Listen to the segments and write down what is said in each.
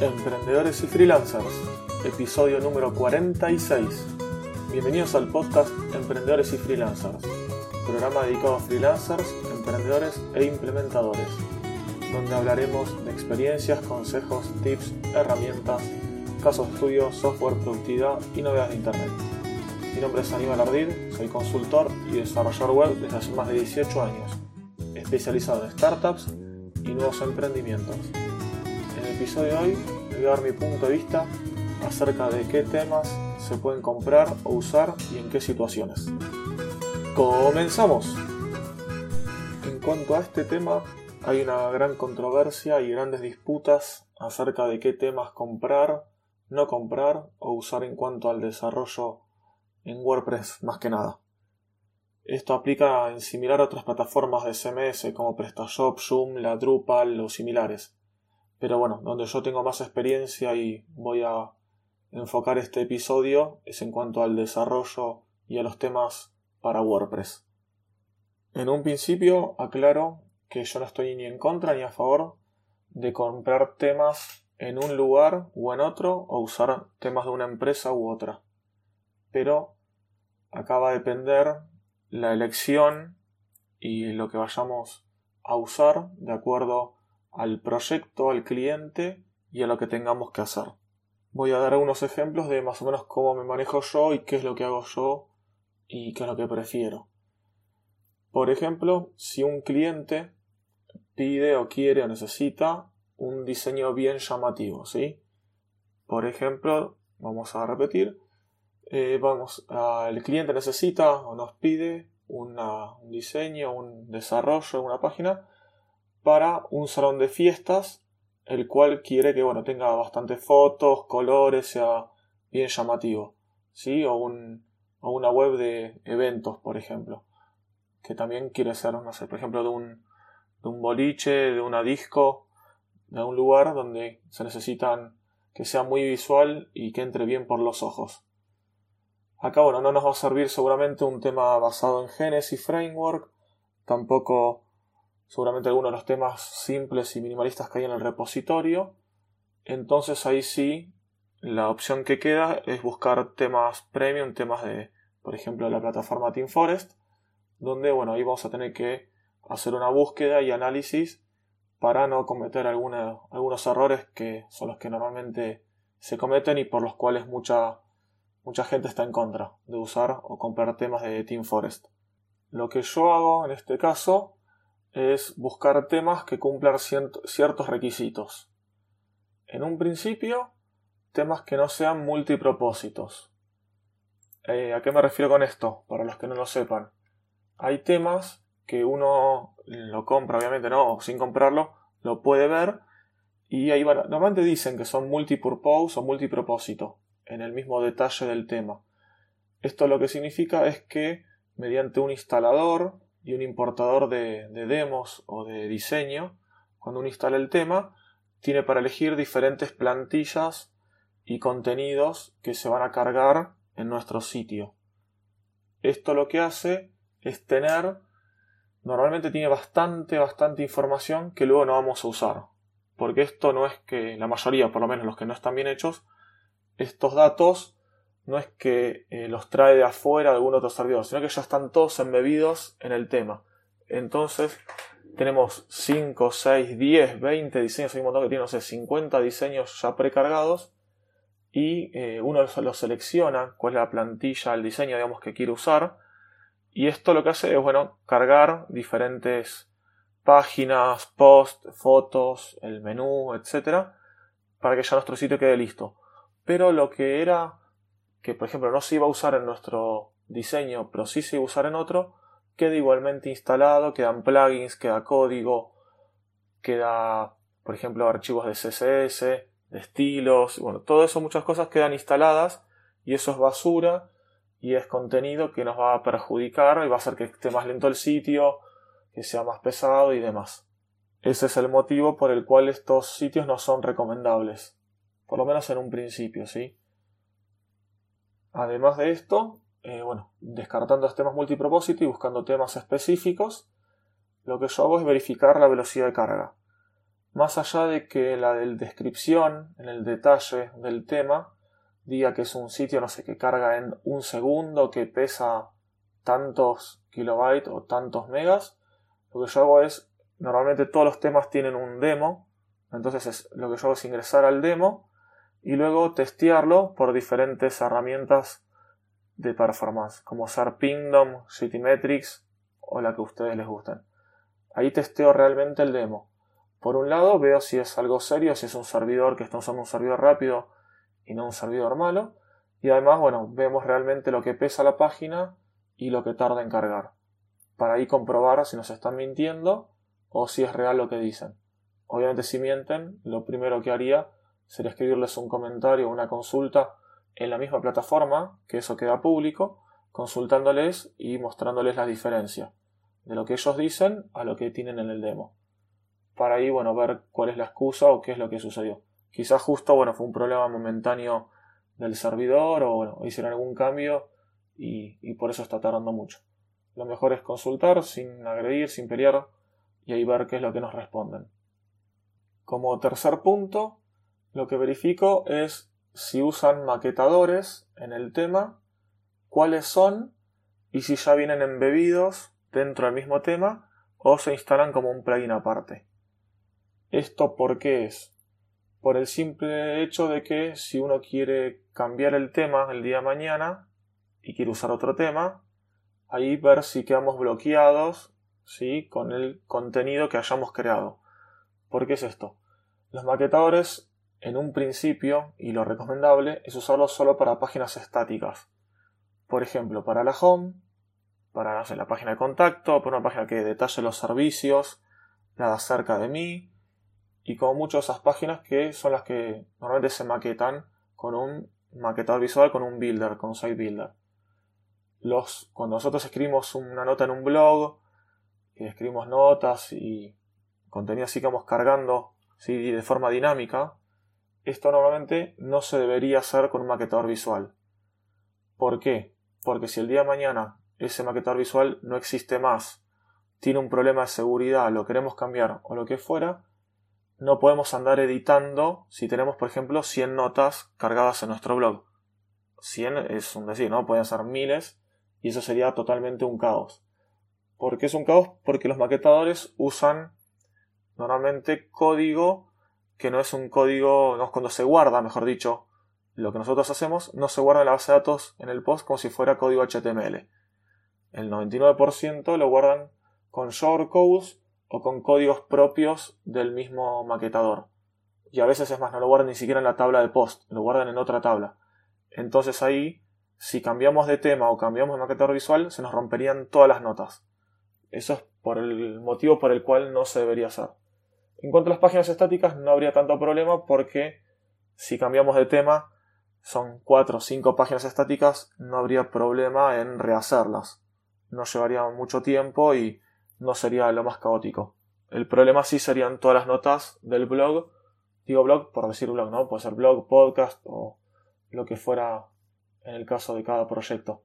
Emprendedores y Freelancers, episodio número 46. Bienvenidos al podcast Emprendedores y Freelancers, programa dedicado a freelancers, emprendedores e implementadores, donde hablaremos de experiencias, consejos, tips, herramientas, casos de estudio, software, productividad y novedades de Internet. Mi nombre es Aníbal Ardid, soy consultor y desarrollador web desde hace más de 18 años, especializado en startups y nuevos emprendimientos. Episodio de hoy voy a dar mi punto de vista acerca de qué temas se pueden comprar o usar y en qué situaciones. ¡Comenzamos! En cuanto a este tema, hay una gran controversia y grandes disputas acerca de qué temas comprar, no comprar o usar en cuanto al desarrollo en WordPress más que nada. Esto aplica en similar a otras plataformas de CMS como PrestaShop, Joomla, Drupal o similares. Pero bueno, donde yo tengo más experiencia y voy a enfocar este episodio es en cuanto al desarrollo y a los temas para WordPress. En un principio aclaro que yo no estoy ni en contra ni a favor de comprar temas en un lugar o en otro o usar temas de una empresa u otra. Pero acaba de depender la elección y lo que vayamos a usar de acuerdo al proyecto, al cliente y a lo que tengamos que hacer. Voy a dar algunos ejemplos de más o menos cómo me manejo yo y qué es lo que hago yo y qué es lo que prefiero. Por ejemplo, si un cliente pide o quiere o necesita un diseño bien llamativo, ¿sí? Por ejemplo, vamos a repetir, eh, vamos, el cliente necesita o nos pide un diseño, un desarrollo, una página para un salón de fiestas, el cual quiere que bueno, tenga bastantes fotos, colores, sea bien llamativo, ¿sí? O, un, o una web de eventos, por ejemplo, que también quiere ser, no por ejemplo, de un, de un boliche, de una disco, de un lugar donde se necesitan que sea muy visual y que entre bien por los ojos. Acá, bueno, no nos va a servir seguramente un tema basado en Genesis Framework, tampoco seguramente algunos de los temas simples y minimalistas que hay en el repositorio. Entonces ahí sí, la opción que queda es buscar temas premium, temas de, por ejemplo, la plataforma Team Forest, donde, bueno, ahí vamos a tener que hacer una búsqueda y análisis para no cometer algunos errores que son los que normalmente se cometen y por los cuales mucha mucha gente está en contra de usar o comprar temas de Team Forest. Lo que yo hago en este caso es buscar temas que cumplan ciertos requisitos. En un principio, temas que no sean multipropósitos. Eh, ¿A qué me refiero con esto? Para los que no lo sepan. Hay temas que uno lo compra, obviamente no, sin comprarlo, lo puede ver y ahí normalmente dicen que son multipurpose o multipropósito en el mismo detalle del tema. Esto lo que significa es que mediante un instalador y un importador de, demos o de diseño, cuando uno instala el tema, tiene para elegir diferentes plantillas y contenidos que se van a cargar en nuestro sitio. Esto lo que hace es tener, normalmente tiene bastante, bastante información que luego no vamos a usar. Porque esto no es que la mayoría, por lo menos los que no están bien hechos, estos datos no es que eh, los trae de afuera algún otro servidor, sino que ya están todos embebidos en el tema. Entonces, tenemos 5, 6, 10, 20 diseños, hay un montón que tiene, no sé, 50 diseños ya precargados y eh, uno los selecciona, cuál es la plantilla, el diseño, digamos, que quiere usar. Y esto lo que hace es, bueno, cargar diferentes páginas, posts, fotos, el menú, etcétera, para que ya nuestro sitio quede listo pero lo que era que por ejemplo no se iba a usar en nuestro diseño, pero sí se iba a usar en otro, queda igualmente instalado, quedan plugins, queda código, queda por ejemplo archivos de CSS, de estilos, bueno, todo eso, muchas cosas quedan instaladas y eso es basura y es contenido que nos va a perjudicar y va a hacer que esté más lento el sitio, que sea más pesado y demás. Ese es el motivo por el cual estos sitios no son recomendables por lo menos en un principio, ¿sí? Además de esto, eh, bueno, descartando temas multipropósito y buscando temas específicos, lo que yo hago es verificar la velocidad de carga. más allá de que la del descripción, en el detalle del tema, diga que es un sitio, no sé, que carga en un segundo, que pesa tantos kilobytes o tantos megas, lo que yo hago es, normalmente todos los temas tienen un demo, entonces lo que yo hago es ingresar al demo y luego testearlo por diferentes herramientas de performance, como ser Pingdom, Citymetrics o la que a ustedes les gusten. Ahí testeo realmente el demo. Por un lado veo si es algo serio, si es un servidor que está usando un servidor rápido y no un servidor malo. Y además, bueno, vemos realmente lo que pesa la página y lo que tarda en cargar. Para ahí comprobar si nos están mintiendo o si es real lo que dicen. Obviamente si mienten, lo primero que haría sería escribirles un comentario o una consulta en la misma plataforma, que eso queda público, consultándoles y mostrándoles la diferencia de lo que ellos dicen a lo que tienen en el demo. Para ahí, bueno, ver cuál es la excusa o qué es lo que sucedió. Quizás justo, bueno, fue un problema momentáneo del servidor o, bueno, hicieron algún cambio y, y por eso está tardando mucho. Lo mejor es consultar sin agredir, sin pelear y ahí ver qué es lo que nos responden. Como tercer punto, lo que verifico es si usan maquetadores en el tema, cuáles son y si ya vienen embebidos dentro del mismo tema o se instalan como un plugin aparte. ¿Esto por qué es? Por el simple hecho de que si uno quiere cambiar el tema el día de mañana y quiere usar otro tema, ahí ver si quedamos bloqueados ¿sí? con el contenido que hayamos creado. ¿Por qué es esto? Los maquetadores en un principio, y lo recomendable, es usarlo solo para páginas estáticas. Por ejemplo, para la home, para la página de contacto, para una página que detalle los servicios, nada cerca de mí, y como muchas de esas páginas que son las que normalmente se maquetan con un maquetador visual, con un builder, con un site builder. Los, cuando nosotros escribimos una nota en un blog, escribimos notas y contenido así que vamos cargando ¿sí? de forma dinámica, esto normalmente no se debería hacer con un maquetador visual. ¿Por qué? Porque si el día de mañana ese maquetador visual no existe más, tiene un problema de seguridad, lo queremos cambiar o lo que fuera, no podemos andar editando si tenemos, por ejemplo, 100 notas cargadas en nuestro blog. 100 es un decir, ¿no? Pueden ser miles y eso sería totalmente un caos. ¿Por qué es un caos? Porque los maquetadores usan normalmente código que no es un código, no, cuando se guarda, mejor dicho, lo que nosotros hacemos, no se guarda en la base de datos en el post como si fuera código HTML. El 99% lo guardan con shortcodes o con códigos propios del mismo maquetador. Y a veces es más, no lo guardan ni siquiera en la tabla de post, lo guardan en otra tabla. Entonces ahí, si cambiamos de tema o cambiamos de maquetador visual, se nos romperían todas las notas. Eso es por el motivo por el cual no se debería hacer. En cuanto a las páginas estáticas, no habría tanto problema porque si cambiamos de tema, son 4 o 5 páginas estáticas, no habría problema en rehacerlas. No llevaría mucho tiempo y no sería lo más caótico. El problema sí serían todas las notas del blog. Digo blog por decir blog, ¿no? Puede ser blog, podcast o lo que fuera en el caso de cada proyecto.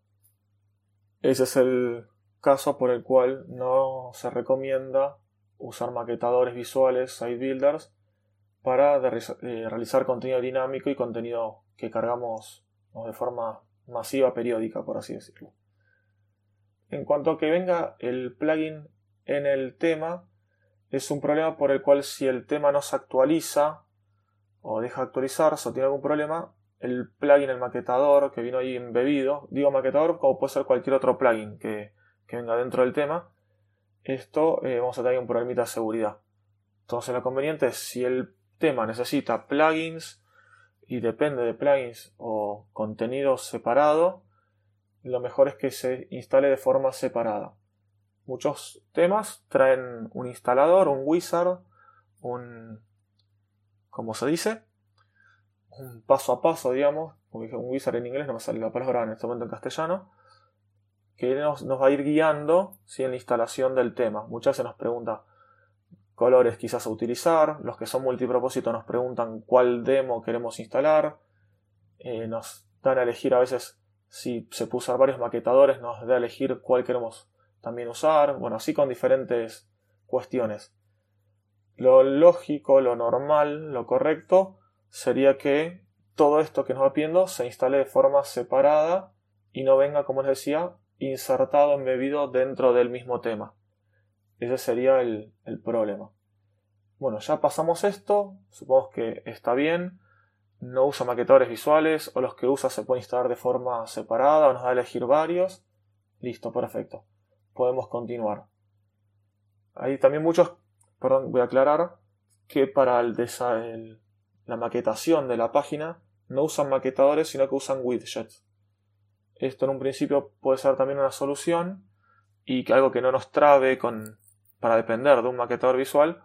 Ese es el caso por el cual no se recomienda usar maquetadores visuales, site builders, para eh, realizar contenido dinámico y contenido que cargamos de forma masiva, periódica, por así decirlo. En cuanto a que venga el plugin en el tema, es un problema por el cual si el tema no se actualiza o deja actualizarse o tiene algún problema, el plugin, el maquetador que vino ahí embebido, digo maquetador como puede ser cualquier otro plugin que venga dentro del tema, esto eh, vamos a tener un problemita de seguridad. Entonces lo conveniente es si el tema necesita plugins y depende de plugins o contenido separado, lo mejor es que se instale de forma separada. Muchos temas traen un instalador, un wizard, un... ¿cómo se dice? Un paso a paso, digamos. Como un wizard en inglés, no me sale la palabra en este momento en castellano que nos, va a ir guiando en la instalación del tema. Muchas veces nos pregunta colores quizás a utilizar, los que son multipropósito nos preguntan cuál demo queremos instalar, eh, nos dan a elegir a veces si se usar varios maquetadores, nos da a elegir cuál queremos también usar, bueno, así con diferentes cuestiones. lo lógico, lo normal, lo correcto sería que todo esto que nos va pidiendo se instale de forma separada y no venga, como les decía, insertado, embebido dentro del mismo tema. Ese sería el, problema. Bueno, ya pasamos esto, supongo que está bien, no usa maquetadores visuales o los que usa se pueden instalar de forma separada o nos da a elegir varios. Listo, perfecto. Podemos continuar. Hay también muchos, perdón, voy a aclarar que para el, la maquetación de la página no usan maquetadores sino que usan widgets. Esto en un principio puede ser también una solución y que algo que no nos trabe con, para depender de un maquetador visual,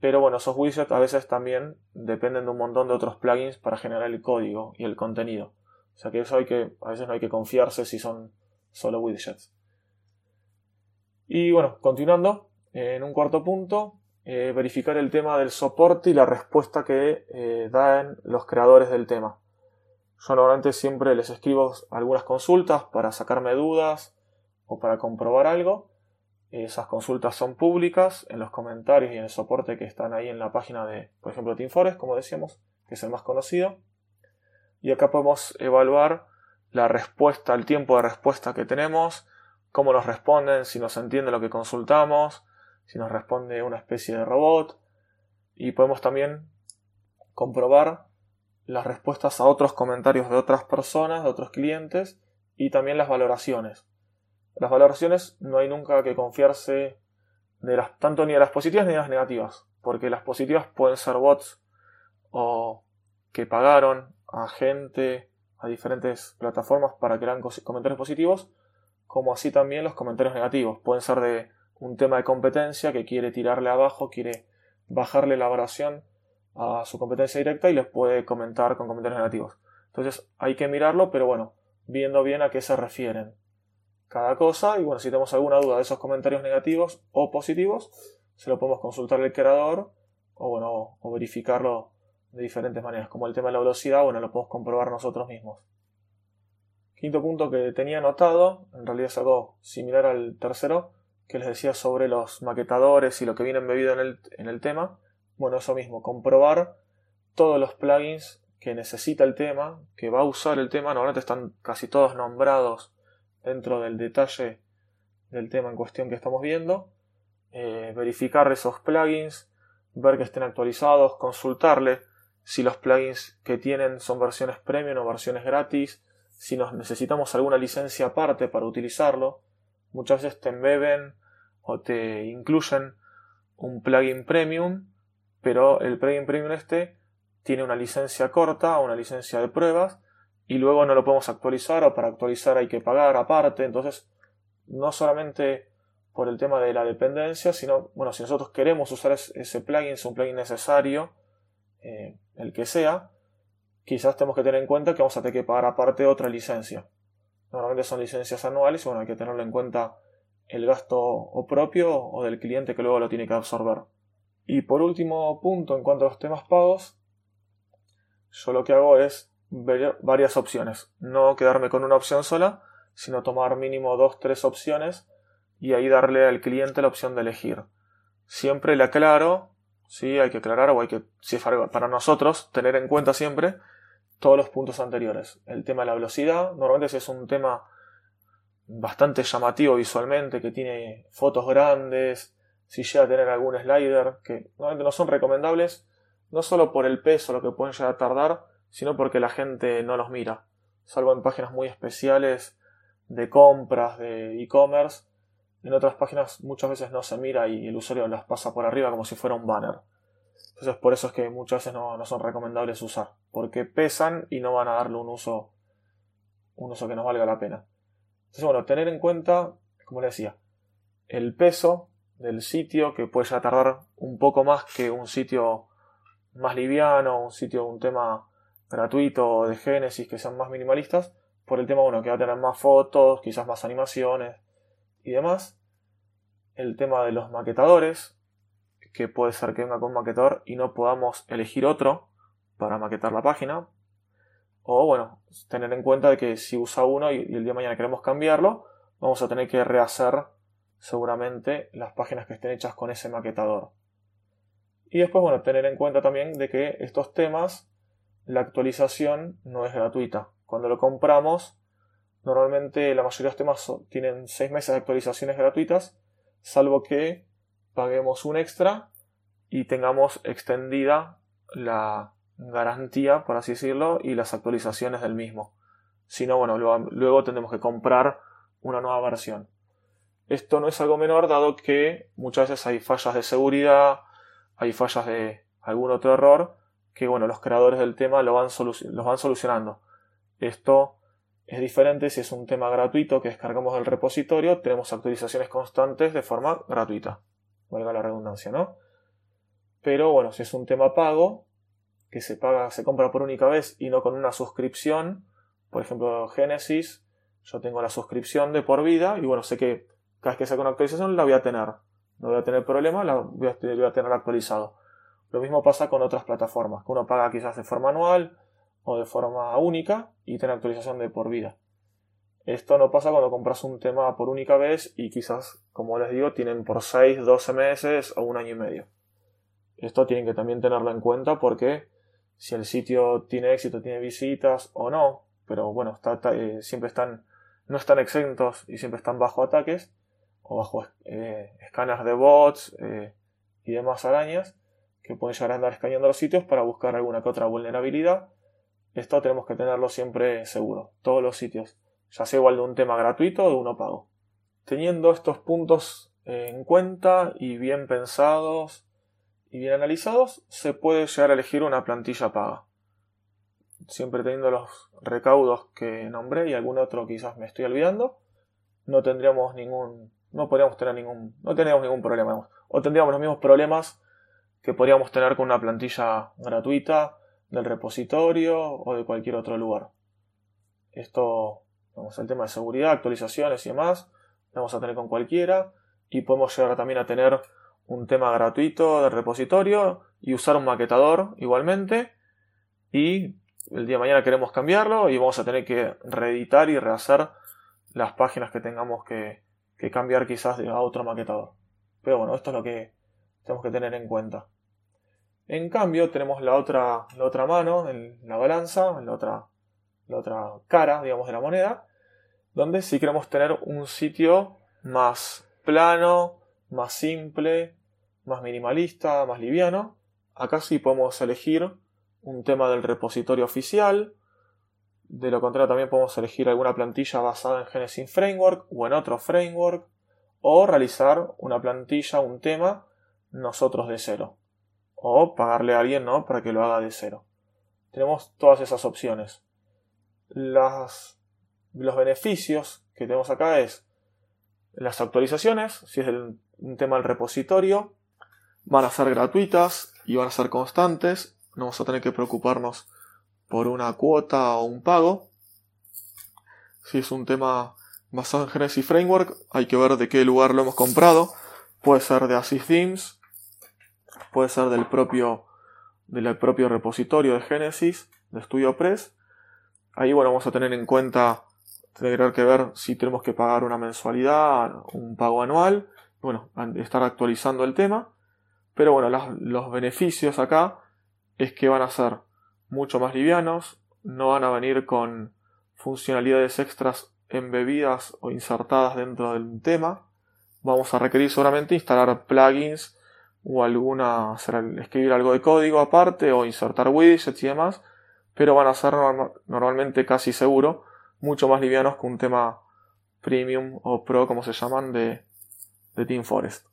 pero bueno, esos widgets a veces también dependen de un montón de otros plugins para generar el código y el contenido. O sea que eso hay que, a veces no hay que confiarse si son solo widgets. Y bueno, continuando, en un cuarto punto, eh, verificar el tema del soporte y la respuesta que eh, dan los creadores del tema. Yo normalmente siempre les escribo algunas consultas para sacarme dudas o para comprobar algo. Esas consultas son públicas en los comentarios y en el soporte que están ahí en la página de, por ejemplo, TeamForest, como decíamos, que es el más conocido. Y acá podemos evaluar la respuesta, el tiempo de respuesta que tenemos, cómo nos responden, si nos entiende lo que consultamos, si nos responde una especie de robot. Y podemos también comprobar las respuestas a otros comentarios de otras personas, de otros clientes y también las valoraciones. Las valoraciones no hay nunca que confiarse de las, tanto ni de las positivas ni de las negativas, porque las positivas pueden ser bots o que pagaron a gente, a diferentes plataformas para que hagan comentarios positivos, como así también los comentarios negativos. Pueden ser de un tema de competencia que quiere tirarle abajo, quiere bajarle la valoración a su competencia directa y les puede comentar con comentarios negativos. Entonces hay que mirarlo, pero bueno, viendo bien a qué se refieren cada cosa y bueno, si tenemos alguna duda de esos comentarios negativos o positivos, se lo podemos consultar al creador o bueno, o verificarlo de diferentes maneras, como el tema de la velocidad, bueno, lo podemos comprobar nosotros mismos. Quinto punto que tenía anotado, en realidad es algo similar al tercero, que les decía sobre los maquetadores y lo que viene embebido en el, en el tema, bueno, eso mismo, comprobar todos los plugins que necesita el tema, que va a usar el tema, normalmente están casi todos nombrados dentro del detalle del tema en cuestión que estamos viendo, eh, verificar esos plugins, ver que estén actualizados, consultarle si los plugins que tienen son versiones premium o versiones gratis, si nos necesitamos alguna licencia aparte para utilizarlo. Muchas veces te embeben o te incluyen un plugin premium pero el plugin premium este tiene una licencia corta, una licencia de pruebas, y luego no lo podemos actualizar o para actualizar hay que pagar aparte. Entonces, no solamente por el tema de la dependencia, sino, bueno, si nosotros queremos usar ese plugin, es un plugin necesario, eh, el que sea, quizás tenemos que tener en cuenta que vamos a tener que pagar aparte otra licencia. Normalmente son licencias anuales y bueno, hay que tenerlo en cuenta el gasto o propio o del cliente que luego lo tiene que absorber. Y por último punto, en cuanto a los temas pagos, yo lo que hago es ver varias opciones. No quedarme con una opción sola, sino tomar mínimo dos, tres opciones y ahí darle al cliente la opción de elegir. Siempre le aclaro, sí, hay que aclarar o hay que, si es para nosotros, tener en cuenta siempre todos los puntos anteriores. El tema de la velocidad, normalmente si es un tema bastante llamativo visualmente, que tiene fotos grandes, si llega a tener algún slider, que normalmente no son recomendables, no solo por el peso, lo que pueden llegar a tardar, sino porque la gente no los mira. Salvo en páginas muy especiales de compras, de e-commerce, en otras páginas muchas veces no se mira y el usuario las pasa por arriba como si fuera un banner. Entonces por eso es que muchas veces no, no son recomendables usar, porque pesan y no van a darle un uso, un uso que nos valga la pena. Entonces bueno, tener en cuenta, como le decía, el peso del sitio, que puede ya tardar un poco más que un sitio más liviano, un sitio, un tema gratuito de Génesis que sean más minimalistas, por el tema uno que va a tener más fotos, quizás más animaciones y demás. El tema de los maquetadores, que puede ser que venga con maquetador y no podamos elegir otro para maquetar la página. O bueno, tener en cuenta de que si usa uno y el día de mañana queremos cambiarlo, vamos a tener que rehacer seguramente las páginas que estén hechas con ese maquetador. Y después, bueno, tener en cuenta también de que estos temas, la actualización no es gratuita. Cuando lo compramos, normalmente la mayoría de los temas tienen 6 meses de actualizaciones gratuitas, salvo que paguemos un extra y tengamos extendida la garantía, por así decirlo, y las actualizaciones del mismo. Si no, bueno, luego, tendremos que comprar una nueva versión. Esto no es algo menor dado que muchas veces hay fallas de seguridad, hay fallas de algún otro error que bueno, los creadores del tema lo van los van solucionando. Esto es diferente si es un tema gratuito que descargamos del repositorio, tenemos actualizaciones constantes de forma gratuita. Valga la redundancia, ¿no? Pero bueno, si es un tema pago, que se paga, se compra por única vez y no con una suscripción, por ejemplo, Genesis, yo tengo la suscripción de por vida y bueno, sé que cada vez que saco una actualización la voy a tener. No voy a tener problema, la voy a, tener actualizado. Lo mismo pasa con otras plataformas, que uno paga quizás de forma anual o de forma única y tiene actualización de por vida. Esto no pasa cuando compras un tema por única vez y quizás, como les digo, tienen por 6, 12 meses o un año y medio. Esto tienen que también tenerlo en cuenta porque si el sitio tiene éxito, tiene visitas o no, pero bueno, eh, siempre están, no están exentos y siempre están bajo ataques o bajo eh, escáneres de bots eh, y demás arañas que pueden llegar a andar escaneando los sitios para buscar alguna que otra vulnerabilidad. Esto tenemos que tenerlo siempre seguro, todos los sitios, ya sea igual de un tema gratuito o de uno pago. Teniendo estos puntos en cuenta y bien pensados y bien analizados, se puede llegar a elegir una plantilla paga siempre teniendo los recaudos que nombré y algún otro quizás me estoy olvidando, no tendríamos ningún, no podríamos tener ningún, no ningún problema, o tendríamos los mismos problemas que podríamos tener con una plantilla gratuita del repositorio o de cualquier otro lugar. Esto, vamos el tema de seguridad, actualizaciones y demás, lo vamos a tener con cualquiera y podemos llegar también a tener un tema gratuito del repositorio y usar un maquetador igualmente y el día de mañana queremos cambiarlo y vamos a tener que reeditar y rehacer las páginas que tengamos que, cambiar quizás a otro maquetador. Pero bueno, esto es lo que tenemos que tener en cuenta. En cambio, tenemos la otra, la otra mano, la balanza, la otra, la otra cara, digamos, de la moneda, donde si queremos tener un sitio más plano, más simple, más minimalista, más liviano, acá sí podemos elegir un tema del repositorio oficial. De lo contrario, también podemos elegir alguna plantilla basada en Genesis Framework o en otro framework. O realizar una plantilla, un tema, nosotros de cero. O pagarle a alguien ¿no? para que lo haga de cero. Tenemos todas esas opciones. Las, los beneficios que tenemos acá es las actualizaciones, si es un tema del repositorio, van a ser gratuitas y van a ser constantes no vamos a tener que preocuparnos por una cuota o un pago. Si es un tema basado en Genesis Framework, hay que ver de qué lugar lo hemos comprado. Puede ser de Asys Themes, puede ser del propio, del propio repositorio de Genesis, de StudioPress. Ahí bueno, vamos a tener en cuenta, tener que ver si tenemos que pagar una mensualidad, un pago anual, bueno, estar actualizando el tema. Pero bueno, los beneficios acá es que van a ser mucho más livianos, no van a venir con funcionalidades extras embebidas o insertadas dentro del tema. Vamos a requerir seguramente instalar plugins o alguna, escribir algo de código aparte o insertar widgets y demás, pero van a ser normalmente casi seguro mucho más livianos que un tema premium o pro como se llaman de, de Team Forest.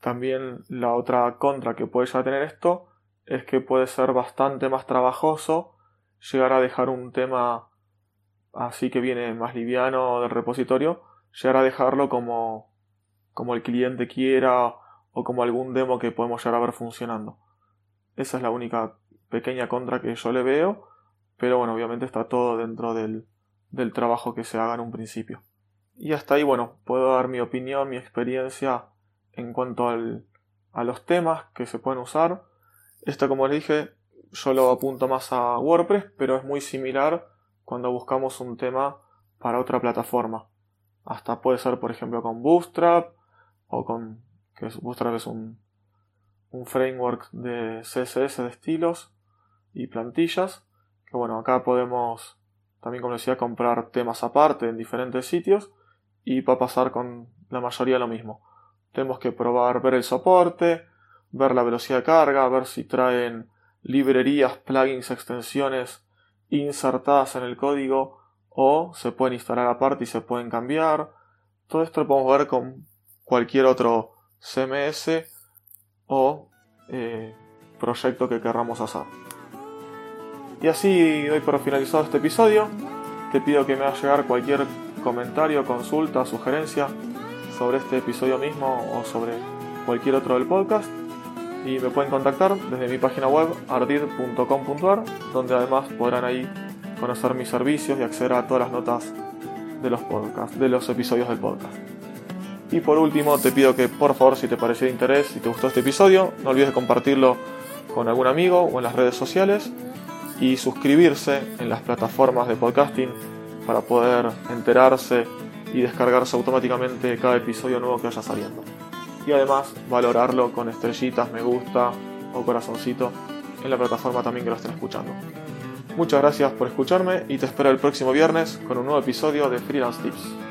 También la otra contra que puede ya tener esto es que puede ser bastante más trabajoso llegar a dejar un tema así que viene más liviano del repositorio, llegar a dejarlo como, como el cliente quiera o como algún demo que podemos llegar a ver funcionando. Esa es la única pequeña contra que yo le veo, pero bueno, obviamente está todo dentro del, del trabajo que se haga en un principio. Y hasta ahí, bueno, puedo dar mi opinión, mi experiencia en cuanto a los temas que se pueden usar. Esto, como les dije, yo lo apunto más a WordPress, pero es muy similar cuando buscamos un tema para otra plataforma. Hasta puede ser, por ejemplo, con Bootstrap o con. que Bootstrap es un, un framework de CSS de estilos y plantillas. Que bueno, acá podemos también, como decía, comprar temas aparte en diferentes sitios y va a pasar con la mayoría lo mismo. Tenemos que probar, ver el soporte, ver la velocidad de carga, ver si traen librerías, plugins, extensiones insertadas en el código o se pueden instalar aparte y se pueden cambiar. Todo esto lo podemos ver con cualquier otro CMS o eh, proyecto que querramos hacer. Y así doy por finalizado este episodio. Te pido que me hagas llegar cualquier comentario, consulta, sugerencia sobre este episodio mismo o sobre cualquier otro del podcast. Y me pueden contactar desde mi página web ardid.com.ar, donde además podrán ahí conocer mis servicios y acceder a todas las notas de los podcasts, de los episodios del podcast. Y por último, te pido que por favor, si te pareció de interés, si te gustó este episodio, no olvides de compartirlo con algún amigo o en las redes sociales y suscribirse en las plataformas de podcasting para poder enterarse y descargarse automáticamente cada episodio nuevo que vaya saliendo. Y además valorarlo con estrellitas, me gusta o corazoncito en la plataforma también que lo estén escuchando. Muchas gracias por escucharme y te espero el próximo viernes con un nuevo episodio de Freelance Tips.